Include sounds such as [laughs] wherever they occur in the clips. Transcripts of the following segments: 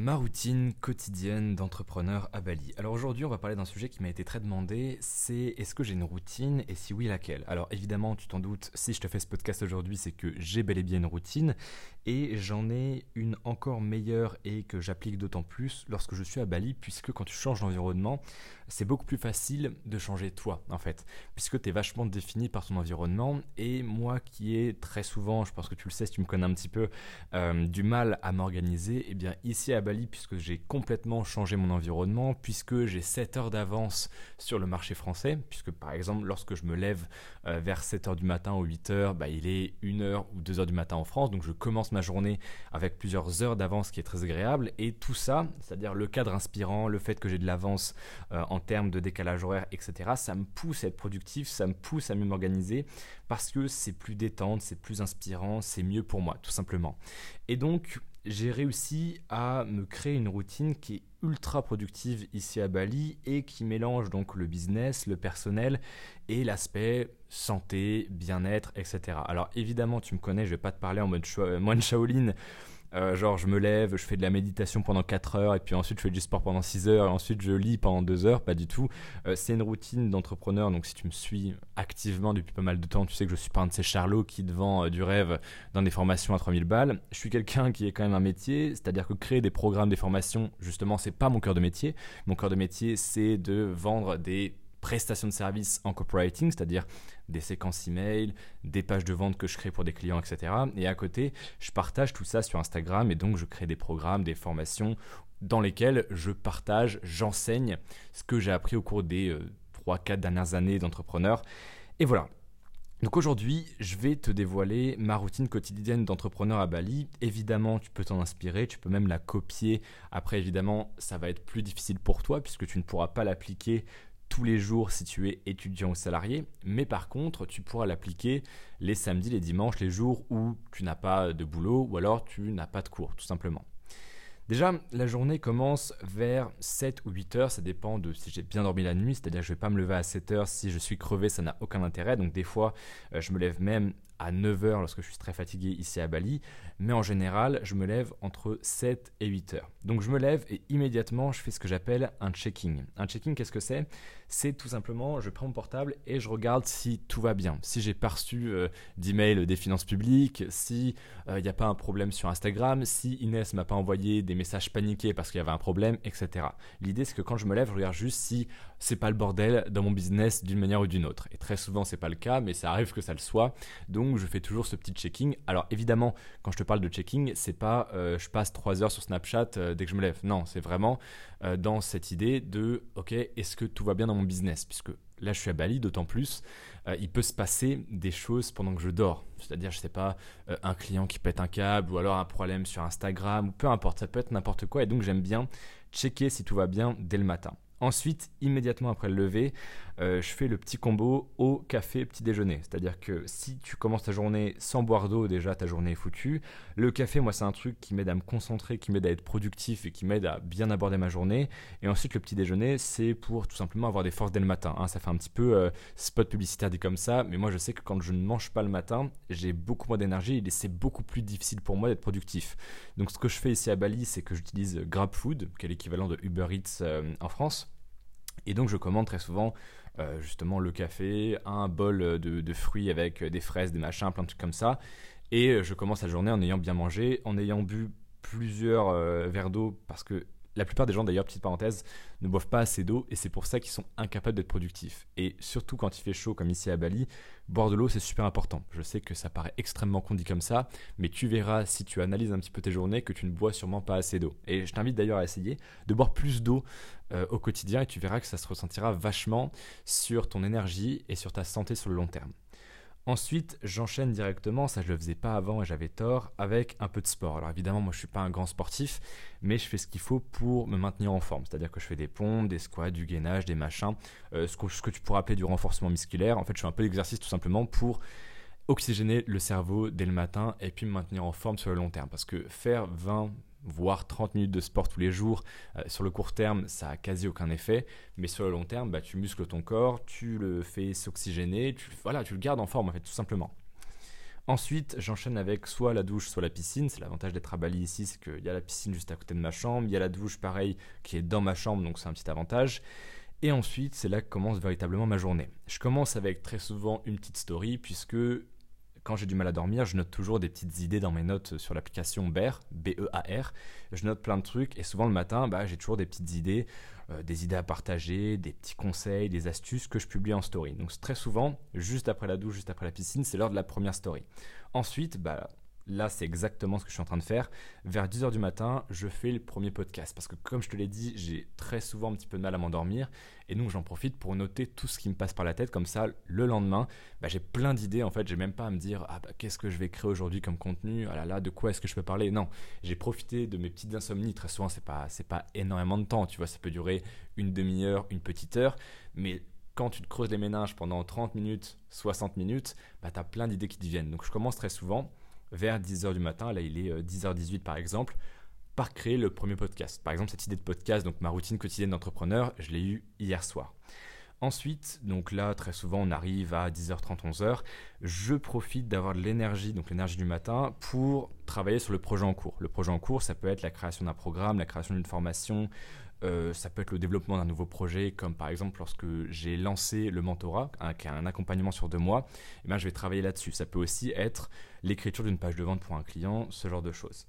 Ma routine quotidienne d'entrepreneur à Bali. Alors aujourd'hui, on va parler d'un sujet qui m'a été très demandé, c'est est-ce que j'ai une routine et si oui, laquelle? Alors évidemment, tu t'en doutes, si je te fais ce podcast aujourd'hui, c'est que j'ai bel et bien une routine et j'en ai une encore meilleure et que j'applique d'autant plus lorsque je suis à Bali puisque quand tu changes d'environnement, c'est beaucoup plus facile de changer toi en fait, puisque tu es vachement défini par ton environnement. Et moi qui ai très souvent, je pense que tu le sais si tu me connais un petit peu, euh, du mal à m'organiser, et eh bien ici à Bali, puisque j'ai complètement changé mon environnement, puisque j'ai 7 heures d'avance sur le marché français, puisque par exemple lorsque je me lève euh, vers 7 heures du matin ou 8 heures, bah, il est 1 heure ou 2 heures du matin en France, donc je commence ma journée avec plusieurs heures d'avance qui est très agréable, et tout ça, c'est-à-dire le cadre inspirant, le fait que j'ai de l'avance euh, en termes de décalage horaire, etc., ça me pousse à être productif, ça me pousse à mieux m'organiser parce que c'est plus détente, c'est plus inspirant, c'est mieux pour moi, tout simplement. Et donc, j'ai réussi à me créer une routine qui est ultra productive ici à Bali et qui mélange donc le business, le personnel et l'aspect santé, bien-être, etc. Alors évidemment, tu me connais, je vais pas te parler en mode moine Shaolin euh, genre, je me lève, je fais de la méditation pendant 4 heures, et puis ensuite je fais du sport pendant 6 heures, et ensuite je lis pendant 2 heures, pas du tout. Euh, c'est une routine d'entrepreneur, donc si tu me suis activement depuis pas mal de temps, tu sais que je suis pas un de ces charlots qui te vend euh, du rêve dans des formations à 3000 balles. Je suis quelqu'un qui est quand même un métier, c'est-à-dire que créer des programmes, des formations, justement, c'est pas mon cœur de métier. Mon cœur de métier, c'est de vendre des prestations de services en copywriting, c'est-à-dire des séquences email, des pages de vente que je crée pour des clients, etc. Et à côté, je partage tout ça sur Instagram et donc je crée des programmes, des formations dans lesquels je partage, j'enseigne ce que j'ai appris au cours des 3-4 euh, dernières années d'entrepreneur. Et voilà, donc aujourd'hui, je vais te dévoiler ma routine quotidienne d'entrepreneur à Bali. Évidemment, tu peux t'en inspirer, tu peux même la copier. Après, évidemment, ça va être plus difficile pour toi puisque tu ne pourras pas l'appliquer tous les jours si tu es étudiant ou salarié, mais par contre, tu pourras l'appliquer les samedis, les dimanches, les jours où tu n'as pas de boulot ou alors tu n'as pas de cours, tout simplement. Déjà, la journée commence vers 7 ou 8 heures, ça dépend de si j'ai bien dormi la nuit, c'est-à-dire que je ne vais pas me lever à 7 heures si je suis crevé, ça n'a aucun intérêt. Donc des fois, euh, je me lève même à 9h lorsque je suis très fatigué ici à Bali, mais en général, je me lève entre 7 et 8 heures. Donc je me lève et immédiatement, je fais ce que j'appelle un checking. Un checking, qu'est-ce que c'est? C'est tout simplement, je prends mon portable et je regarde si tout va bien. Si j'ai pas reçu euh, des finances publiques, si il euh, n'y a pas un problème sur Instagram, si Inès m'a pas envoyé des messages paniqués parce qu'il y avait un problème, etc. L'idée, c'est que quand je me lève, je regarde juste si c'est pas le bordel dans mon business d'une manière ou d'une autre. Et très souvent, c'est pas le cas, mais ça arrive que ça le soit. Donc je fais toujours ce petit checking. Alors évidemment, quand je te parle de checking, c'est pas euh, je passe 3 heures sur Snapchat euh, dès que je me lève. Non, c'est vraiment euh, dans cette idée de ok, est-ce que tout va bien dans mon business? Puisque là, je suis à Bali, d'autant plus, il peut se passer des choses pendant que je dors. C'est-à-dire, je sais pas, un client qui pète un câble ou alors un problème sur Instagram ou peu importe, ça peut être n'importe quoi. Et donc, j'aime bien checker si tout va bien dès le matin. Ensuite, immédiatement après le lever, euh, je fais le petit combo au café petit déjeuner. C'est-à-dire que si tu commences ta journée sans boire d'eau, déjà ta journée est foutue. Le café, moi, c'est un truc qui m'aide à me concentrer, qui m'aide à être productif et qui m'aide à bien aborder ma journée. Et ensuite, le petit déjeuner, c'est pour tout simplement avoir des forces dès le matin. Hein. Ça fait un petit peu euh, spot publicitaire dit comme ça, mais moi, je sais que quand je ne mange pas le matin, j'ai beaucoup moins d'énergie et c'est beaucoup plus difficile pour moi d'être productif. Donc, ce que je fais ici à Bali, c'est que j'utilise GrabFood, qui est l'équivalent de Uber Eats euh, en France. Et donc je commande très souvent euh, justement le café, un bol de, fruits avec des fraises, des machins, plein de trucs comme ça. Et je commence la journée en ayant bien mangé, en ayant bu plusieurs euh, verres d'eau parce que la plupart des gens, d'ailleurs, petite parenthèse, ne boivent pas assez d'eau et c'est pour ça qu'ils sont incapables d'être productifs. Et surtout quand il fait chaud comme ici à Bali, boire de l'eau c'est super important. Je sais que ça paraît extrêmement condi comme ça, mais tu verras si tu analyses un petit peu tes journées que tu ne bois sûrement pas assez d'eau. Et je t'invite d'ailleurs à essayer de boire plus d'eau euh, au quotidien et tu verras que ça se ressentira vachement sur ton énergie et sur ta santé sur le long terme. Ensuite, j'enchaîne directement, ça je le faisais pas avant et j'avais tort, avec un peu de sport. Alors évidemment, moi je suis pas un grand sportif, mais je fais ce qu'il faut pour me maintenir en forme. C'est-à-dire que je fais des pompes, des squats, du gainage, des machins, euh, ce, que, ce, que, tu pourrais appeler du renforcement musculaire. En fait, je fais un peu d'exercice tout simplement pour oxygéner le cerveau dès le matin et puis me maintenir en forme sur le long terme. Parce que faire 20, voire 30 minutes de sport tous les jours, euh, sur le court terme, ça a quasi aucun effet, mais sur le long terme, bah, tu muscles ton corps, tu le fais s'oxygéner, tu, voilà, tu le gardes en forme tout simplement. Ensuite, j'enchaîne avec soit la douche, soit la piscine. C'est l'avantage d'être à Bali ici, c'est qu'il y a la piscine juste à côté de ma chambre, il y a la douche pareil qui est dans ma chambre, donc c'est un petit avantage. Et ensuite, c'est là que commence véritablement ma journée. Je commence avec très souvent une petite story, puisque quand j'ai du mal à dormir, je note toujours des petites idées dans mes notes sur l'application BEAR, B-E-A-R. Je note plein de trucs et souvent le matin, bah, j'ai toujours des petites idées, euh, des idées à partager, des petits conseils, des astuces que je publie en story. Donc très souvent, juste après la douche, juste après la piscine, c'est l'heure de la première story. Ensuite, bah, là, c'est exactement ce que je suis en train de faire. Vers 10h du matin, je fais le premier podcast. Parce que comme je te l'ai dit, j'ai très souvent un petit peu de mal à m'endormir. Et donc, j'en profite pour noter tout ce qui me passe par la tête. Comme ça, le lendemain, bah, j'ai plein d'idées. En fait, j'ai même pas à me dire, ah, bah, qu'est-ce que je vais créer aujourd'hui comme contenu? Ah là là, de quoi est-ce que je peux parler? Non, j'ai profité de mes petites insomnies. Très souvent, c'est pas, pas énormément de temps. Tu vois, ça peut durer une demi-heure, une petite heure. Mais quand tu te creuses les méninges pendant 30 minutes, 60 minutes, bah, tu as plein d'idées qui te viennent. Donc je commence très souvent vers 10h du matin, là il est 10h18 euh, par exemple, par créer le premier podcast. Par exemple, cette idée de podcast, donc ma routine quotidienne d'entrepreneur, je l'ai eue hier soir. Ensuite, donc là, très souvent, on arrive à 10h30, 11h. Je profite d'avoir de l'énergie, donc l'énergie du matin, pour travailler sur le projet en cours. Le projet en cours, ça peut être la création d'un programme, la création d'une formation, euh, ça peut être le développement d'un nouveau projet, comme par exemple lorsque j'ai lancé le mentorat, qui est un accompagnement sur deux mois, eh bien, je vais travailler là-dessus. Ça peut aussi être l'écriture d'une page de vente pour un client, ce genre de choses.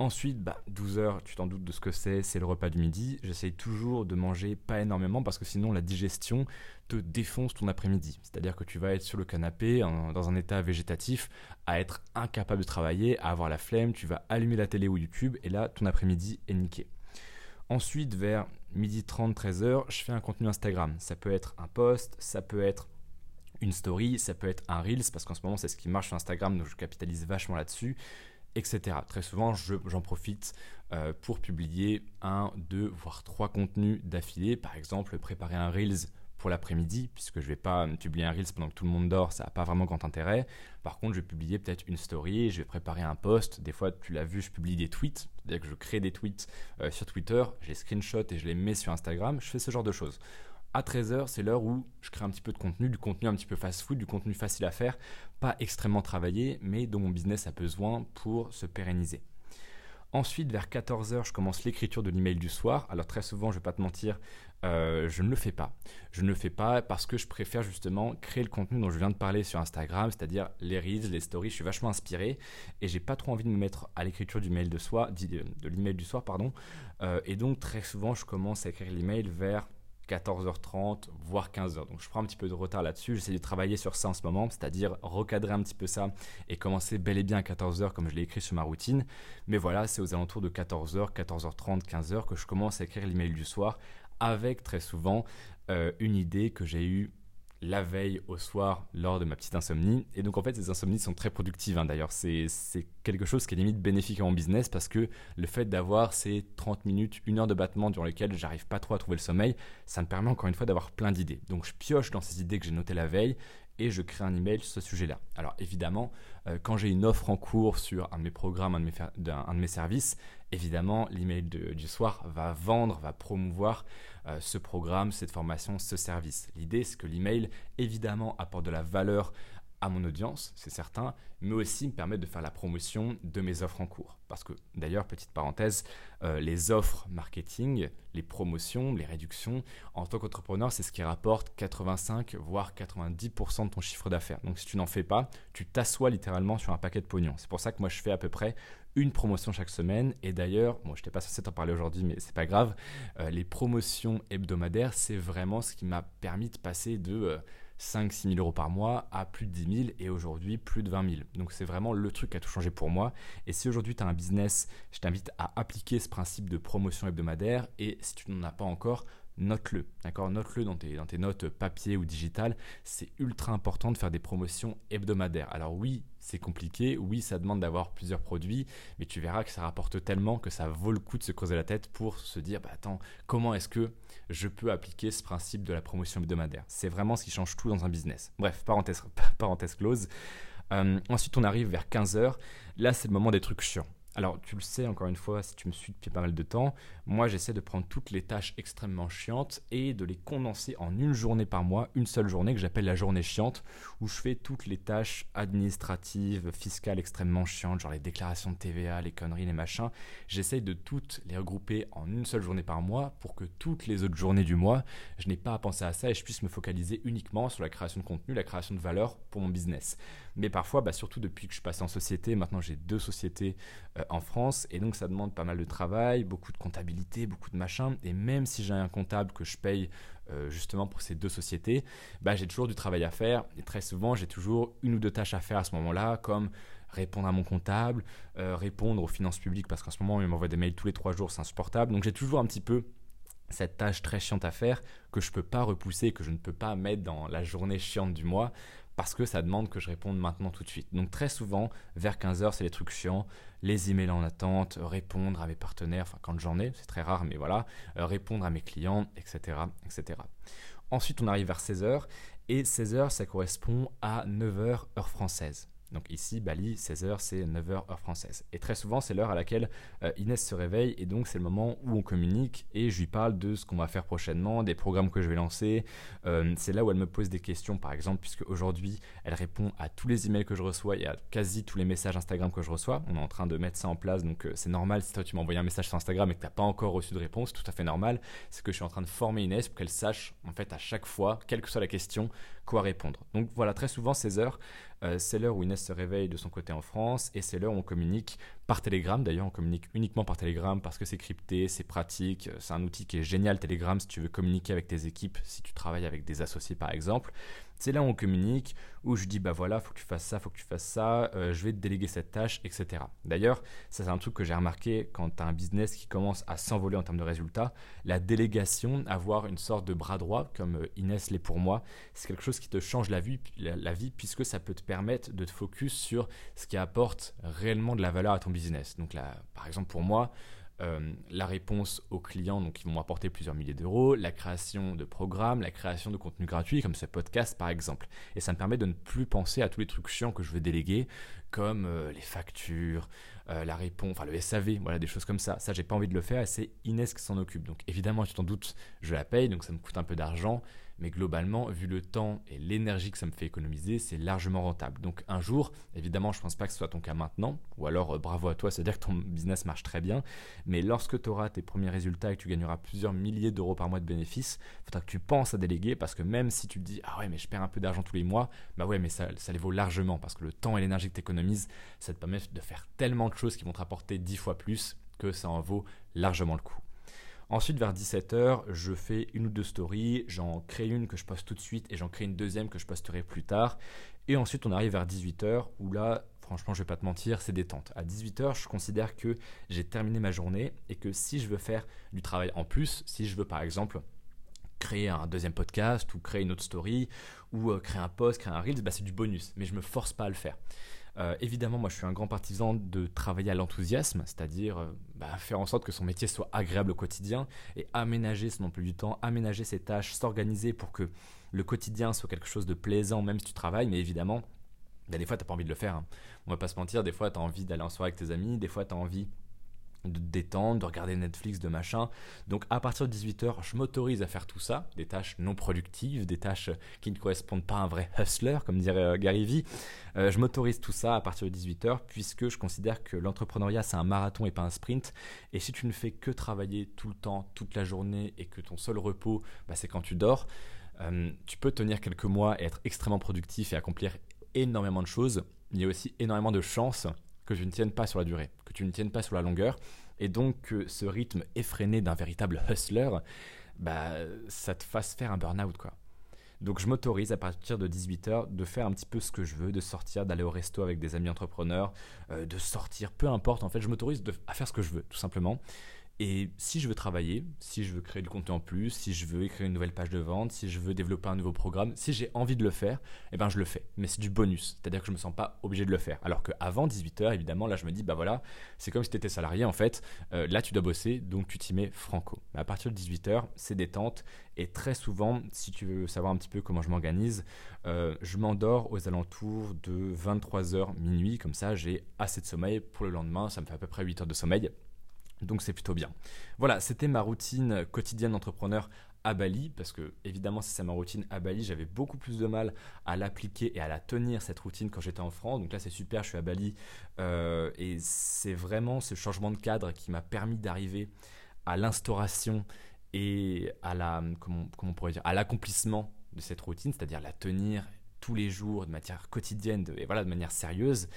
Ensuite, bah, 12 heures, tu t'en doutes de ce que c'est, c'est le repas du midi. J'essaye toujours de manger pas énormément parce que sinon la digestion te défonce ton après-midi. C'est-à-dire que tu vas être sur le canapé, dans un état végétatif, à être incapable de travailler, à avoir la flemme, tu vas allumer la télé ou YouTube et là, ton après-midi est niqué. Ensuite, vers 12h30, 13h, je fais un contenu Instagram. Ça peut être un post, ça peut être une story, ça peut être un Reels, parce qu'en ce moment, c'est ce qui marche sur Instagram, donc je capitalise vachement là-dessus, etc. Très souvent, j'en profite euh, pour publier un, deux, voire trois contenus d'affilée. Par exemple, préparer un Reels pour l'après-midi, puisque je vais pas publier un Reels pendant que tout le monde dort, ça n'a pas vraiment grand intérêt. Par contre, je vais publier peut-être une story, je vais préparer un post. Des fois, tu l'as vu, je publie des tweets, c'est-à-dire que je crée des tweets euh, sur Twitter, je les screenshot et je les mets sur Instagram. Je fais ce genre de choses. À 13h, c'est l'heure où je crée un petit peu de contenu, du contenu un petit peu fast-food, du contenu facile à faire, pas extrêmement travaillé, mais dont mon business a besoin pour se pérenniser. Ensuite, vers 14h, je commence l'écriture de l'email du soir. Alors très souvent, je ne vais pas te mentir, euh, je ne le fais pas. Je ne le fais pas parce que je préfère justement créer le contenu dont je viens de parler sur Instagram, c'est-à-dire les reels, les stories. Je suis vachement inspiré et j'ai pas trop envie de me mettre à l'écriture du mail de, soir, de l'email du soir, pardon. Euh, et donc très souvent, je commence à écrire l'email vers 14h30, voire 15h. Donc je prends un petit peu de retard là-dessus. J'essaie de travailler sur ça en ce moment, c'est-à-dire recadrer un petit peu ça et commencer bel et bien à 14h comme je l'ai écrit sur ma routine. Mais voilà, c'est aux alentours de 14h, 14h30, 15h que je commence à écrire l'email du soir avec très souvent euh, une idée que j'ai eue la veille au soir lors de ma petite insomnie. Et donc en fait, ces insomnies sont très productives. Hein. D'ailleurs, c'est quelque chose qui est limite bénéfique mon business parce que le fait d'avoir ces 30 minutes, une heure de battement durant lesquelles j'arrive pas trop à trouver le sommeil, ça me permet encore une fois d'avoir plein d'idées. Donc je pioche dans ces idées que j'ai notées la veille et je crée un email sur ce sujet-là. Alors évidemment, euh, quand j'ai une offre en cours sur un de mes programmes, un de mes services, évidemment, l'email du soir va vendre, va promouvoir euh, ce programme, cette formation, ce service. L'idée, c'est que l'email, évidemment, apporte de la valeur à mon audience, c'est certain, mais aussi me permet de faire la promotion de mes offres en cours. Parce que d'ailleurs, petite parenthèse, euh, les offres marketing, les promotions, les réductions, en tant qu'entrepreneur, c'est ce qui rapporte 85 voire 90% de ton chiffre d'affaires. Donc si tu n'en fais pas, tu t'assois littéralement sur un paquet de pognon. C'est pour ça que moi je fais à peu près une promotion chaque semaine. Et d'ailleurs, moi je n'étais pas censé t'en parler aujourd'hui, mais c'est pas grave. Euh, les promotions hebdomadaires, c'est vraiment ce qui m'a permis de passer de euh, 5-6 000 euros par mois à plus de 10 000 et aujourd'hui plus de 20 000. Donc c'est vraiment le truc qui a tout changé pour moi. Et si aujourd'hui tu as un business, je t'invite à appliquer ce principe de promotion hebdomadaire et si tu n'en as pas encore, note-le. D'accord? Note-le dans tes, dans tes notes papier ou digitales. C'est ultra important de faire des promotions hebdomadaires. Alors oui, c'est compliqué. Oui, ça demande d'avoir plusieurs produits, mais tu verras que ça rapporte tellement que ça vaut le coup de se creuser la tête pour se dire bah, attends, comment est-ce que je peux appliquer ce principe de la promotion hebdomadaire? C'est vraiment ce qui change tout dans un business. Bref, parenthèse, [laughs] parenthèse close. Euh, ensuite, on arrive vers 15h. Là, c'est le moment des trucs chiants. Alors, tu le sais, encore une fois, si tu me suis depuis pas mal de temps, moi j'essaie de prendre toutes les tâches extrêmement chiantes et de les condenser en une journée par mois, une seule journée que j'appelle la journée chiante, où je fais toutes les tâches administratives, fiscales extrêmement chiantes, genre les déclarations de TVA, les conneries, les machins. J'essaie de toutes les regrouper en une seule journée par mois pour que toutes les autres journées du mois, je n'ai pas à penser à ça et je puisse me focaliser uniquement sur la création de contenu, la création de valeur pour mon business. Mais parfois, bah, surtout depuis que je passé en société, maintenant j'ai deux sociétés euh, en France et donc ça demande pas mal de travail, beaucoup de comptabilité, beaucoup de machin. Et même si j'ai un comptable que je paye euh, justement pour ces deux sociétés, bah, j'ai toujours du travail à faire et très souvent j'ai toujours une ou deux tâches à faire à ce moment-là, comme répondre à mon comptable, euh, répondre aux finances publiques parce qu'en ce moment il m'envoie des mails tous les trois jours, c'est insupportable. Donc j'ai toujours un petit peu cette tâche très chiante à faire que je ne peux pas repousser, que je ne peux pas mettre dans la journée chiante du mois parce que ça demande que je réponde maintenant tout de suite. Donc très souvent, vers 15h, c'est les trucs chiants, les emails en attente, répondre à mes partenaires, enfin quand j'en ai, c'est très rare, mais voilà, euh, répondre à mes clients, etc., etc. Ensuite, on arrive vers 16h, et 16h, ça correspond à 9h heure française. Donc ici, Bali, 16h, c'est 9h heure française. Et très souvent, c'est l'heure à laquelle euh, Inès se réveille et donc c'est le moment où on communique et je lui parle de ce qu'on va faire prochainement, des programmes que je vais lancer. Euh, c'est là où elle me pose des questions, par exemple, puisque aujourd'hui, elle répond à tous les emails que je reçois et à quasi tous les messages Instagram que je reçois. On est en train de mettre ça en place, donc euh, c'est normal si toi tu m'as envoyé un message sur Instagram et que tu n'as pas encore reçu de réponse, tout à fait normal. C'est que je suis en train de former Inès pour qu'elle sache, en fait, à chaque fois, quelle que soit la question, quoi répondre. Donc voilà, très souvent, 16h, euh, c'est l'heure où Inès se réveille de son côté en France et c'est l'heure où on communique par Telegram. D'ailleurs, on communique uniquement par Telegram parce que c'est crypté, c'est pratique, c'est un outil qui est génial Telegram si tu veux communiquer avec tes équipes, si tu travailles avec des associés par exemple. C'est là où on communique, où je dis bah voilà, faut que tu fasses ça, faut que tu fasses ça, euh, je vais te déléguer cette tâche, etc. D'ailleurs, ça c'est un truc que j'ai remarqué quand tu as un business qui commence à s'envoler en termes de résultats. La délégation, avoir une sorte de bras droit, comme euh, Inès l'est pour moi, c'est quelque chose qui te change la vie, la vie, puisque ça peut te permettre de te focus sur ce qui apporte réellement de la valeur à ton business. Donc là, par exemple pour moi, euh, la réponse aux clients donc, qui vont m'apporter plusieurs milliers d'euros, la création de programmes, la création de contenus gratuits comme ce podcast par exemple. Et ça me permet de ne plus penser à tous les trucs chiants que je veux déléguer comme euh, les factures, euh, la réponse, enfin le SAV, voilà des choses comme ça. Ça j'ai pas envie de le faire et c'est Inès qui s'en occupe. Donc évidemment tu t'en doutes, je la paye donc ça me coûte un peu d'argent, mais globalement, vu le temps et l'énergie que ça me fait économiser, c'est largement rentable. Donc un jour, évidemment, je ne pense pas que ce soit ton cas maintenant, ou alors euh, bravo à toi, c'est-à-dire que ton business marche très bien, mais lorsque tu auras tes premiers résultats et que tu gagneras plusieurs milliers d'euros par mois de bénéfices, il faudra que tu penses à déléguer, parce que même si tu te dis, ah ouais, mais je perds un peu d'argent tous les mois, bah ouais, mais ça, ça les vaut largement, parce que le temps et l'énergie que tu économises, ça te permet de faire tellement de choses qui vont te rapporter dix fois plus que ça en vaut largement le coup. Ensuite, vers 17h, je fais une ou deux stories, j'en crée une que je poste tout de suite et j'en crée une deuxième que je posterai plus tard. Et ensuite, on arrive vers 18h où là, franchement, je vais pas te mentir, c'est détente. À 18h, je considère que j'ai terminé ma journée et que si je veux faire du travail en plus, si je veux par exemple créer un deuxième podcast ou créer une autre story ou euh, créer un post, créer un Reels, bah, c'est du bonus, mais je me force pas à le faire. Euh, évidemment, moi je suis un grand partisan de travailler à l'enthousiasme, c'est-à-dire euh, bah, faire en sorte que son métier soit agréable au quotidien et aménager son emploi du temps, aménager ses tâches, s'organiser pour que le quotidien soit quelque chose de plaisant même si tu travailles, mais évidemment, bah, des fois tu n'as pas envie de le faire. Hein. On va pas se mentir, des fois tu as envie d'aller en soirée avec tes amis, des fois tu as envie de détendre, de regarder Netflix, de machin. Donc à partir de 18h, je m'autorise à faire tout ça, des tâches non productives, des tâches qui ne correspondent pas à un vrai hustler, comme dirait euh, Gary Vee. Euh, je m'autorise tout ça à partir de 18h, puisque je considère que l'entrepreneuriat, c'est un marathon et pas un sprint. Et si tu ne fais que travailler tout le temps, toute la journée, et que ton seul repos, bah, c'est quand tu dors, euh, tu peux tenir quelques mois et être extrêmement productif et accomplir énormément de choses. Il y a aussi énormément de chances que tu ne tiennes pas sur la durée, que tu ne tiennes pas sur la longueur, et donc que ce rythme effréné d'un véritable hustler, bah, ça te fasse faire un burn-out, quoi. Donc je m'autorise à partir de 18h de faire un petit peu ce que je veux, de sortir, d'aller au resto avec des amis entrepreneurs, euh, de sortir, peu importe, en fait, je m'autorise à faire ce que je veux, tout simplement. Et si je veux travailler, si je veux créer du contenu en plus, si je veux écrire une nouvelle page de vente, si je veux développer un nouveau programme, si j'ai envie de le faire, eh ben je le fais. Mais c'est du bonus, c'est-à-dire que je ne me sens pas obligé de le faire. Alors qu'avant 18h, évidemment, là je me dis, bah voilà, c'est comme si tu étais salarié en fait, euh, là tu dois bosser, donc tu t'y mets franco. Mais à partir de 18h, c'est détente. Et très souvent, si tu veux savoir un petit peu comment je m'organise, euh, je m'endors aux alentours de 23h minuit, comme ça j'ai assez de sommeil pour le lendemain, ça me fait à peu près 8 heures de sommeil. Donc c'est plutôt bien. Voilà, c'était ma routine quotidienne d'entrepreneur à Bali, parce que évidemment si c'est ma routine à Bali, j'avais beaucoup plus de mal à l'appliquer et à la tenir cette routine quand j'étais en France. Donc là c'est super, je suis à Bali euh, et c'est vraiment ce changement de cadre qui m'a permis d'arriver à l'instauration et à la comment, à l'accomplissement de cette routine, c'est-à-dire la tenir tous les jours de manière quotidienne et voilà de manière sérieuse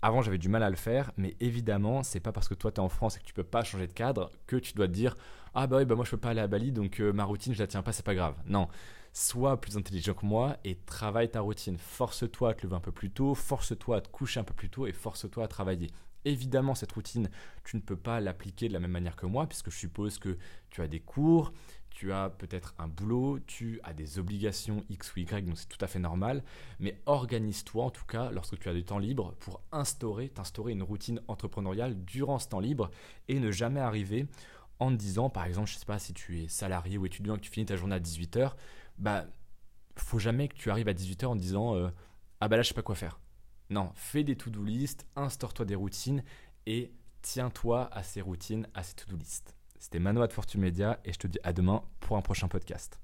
avant, j'avais du mal à le faire, mais évidemment, c'est pas parce que toi tu es en France et que tu peux pas changer de cadre que tu dois te dire Ah bah oui, bah moi je peux pas aller à Bali donc euh, ma routine je la tiens pas, c'est pas grave. Non, sois plus intelligent que moi et travaille ta routine. Force-toi à te lever un peu plus tôt, force-toi à te coucher un peu plus tôt et force-toi à travailler. Évidemment, cette routine, tu ne peux pas l'appliquer de la même manière que moi, puisque je suppose que tu as des cours, tu as peut-être un boulot, tu as des obligations X ou Y, donc c'est tout à fait normal. Mais organise-toi en tout cas lorsque tu as du temps libre pour instaurer, t'instaurer une routine entrepreneuriale durant ce temps libre et ne jamais arriver en te disant, par exemple, je ne sais pas si tu es salarié ou étudiant et que tu finis ta journée à 18h, bah faut jamais que tu arrives à 18h en disant euh, ah bah là je sais pas quoi faire. Non, fais des to-do list, instaure-toi des routines et tiens-toi à ces routines, à ces to-do list. C'était Manoa de Fortune et je te dis à demain pour un prochain podcast.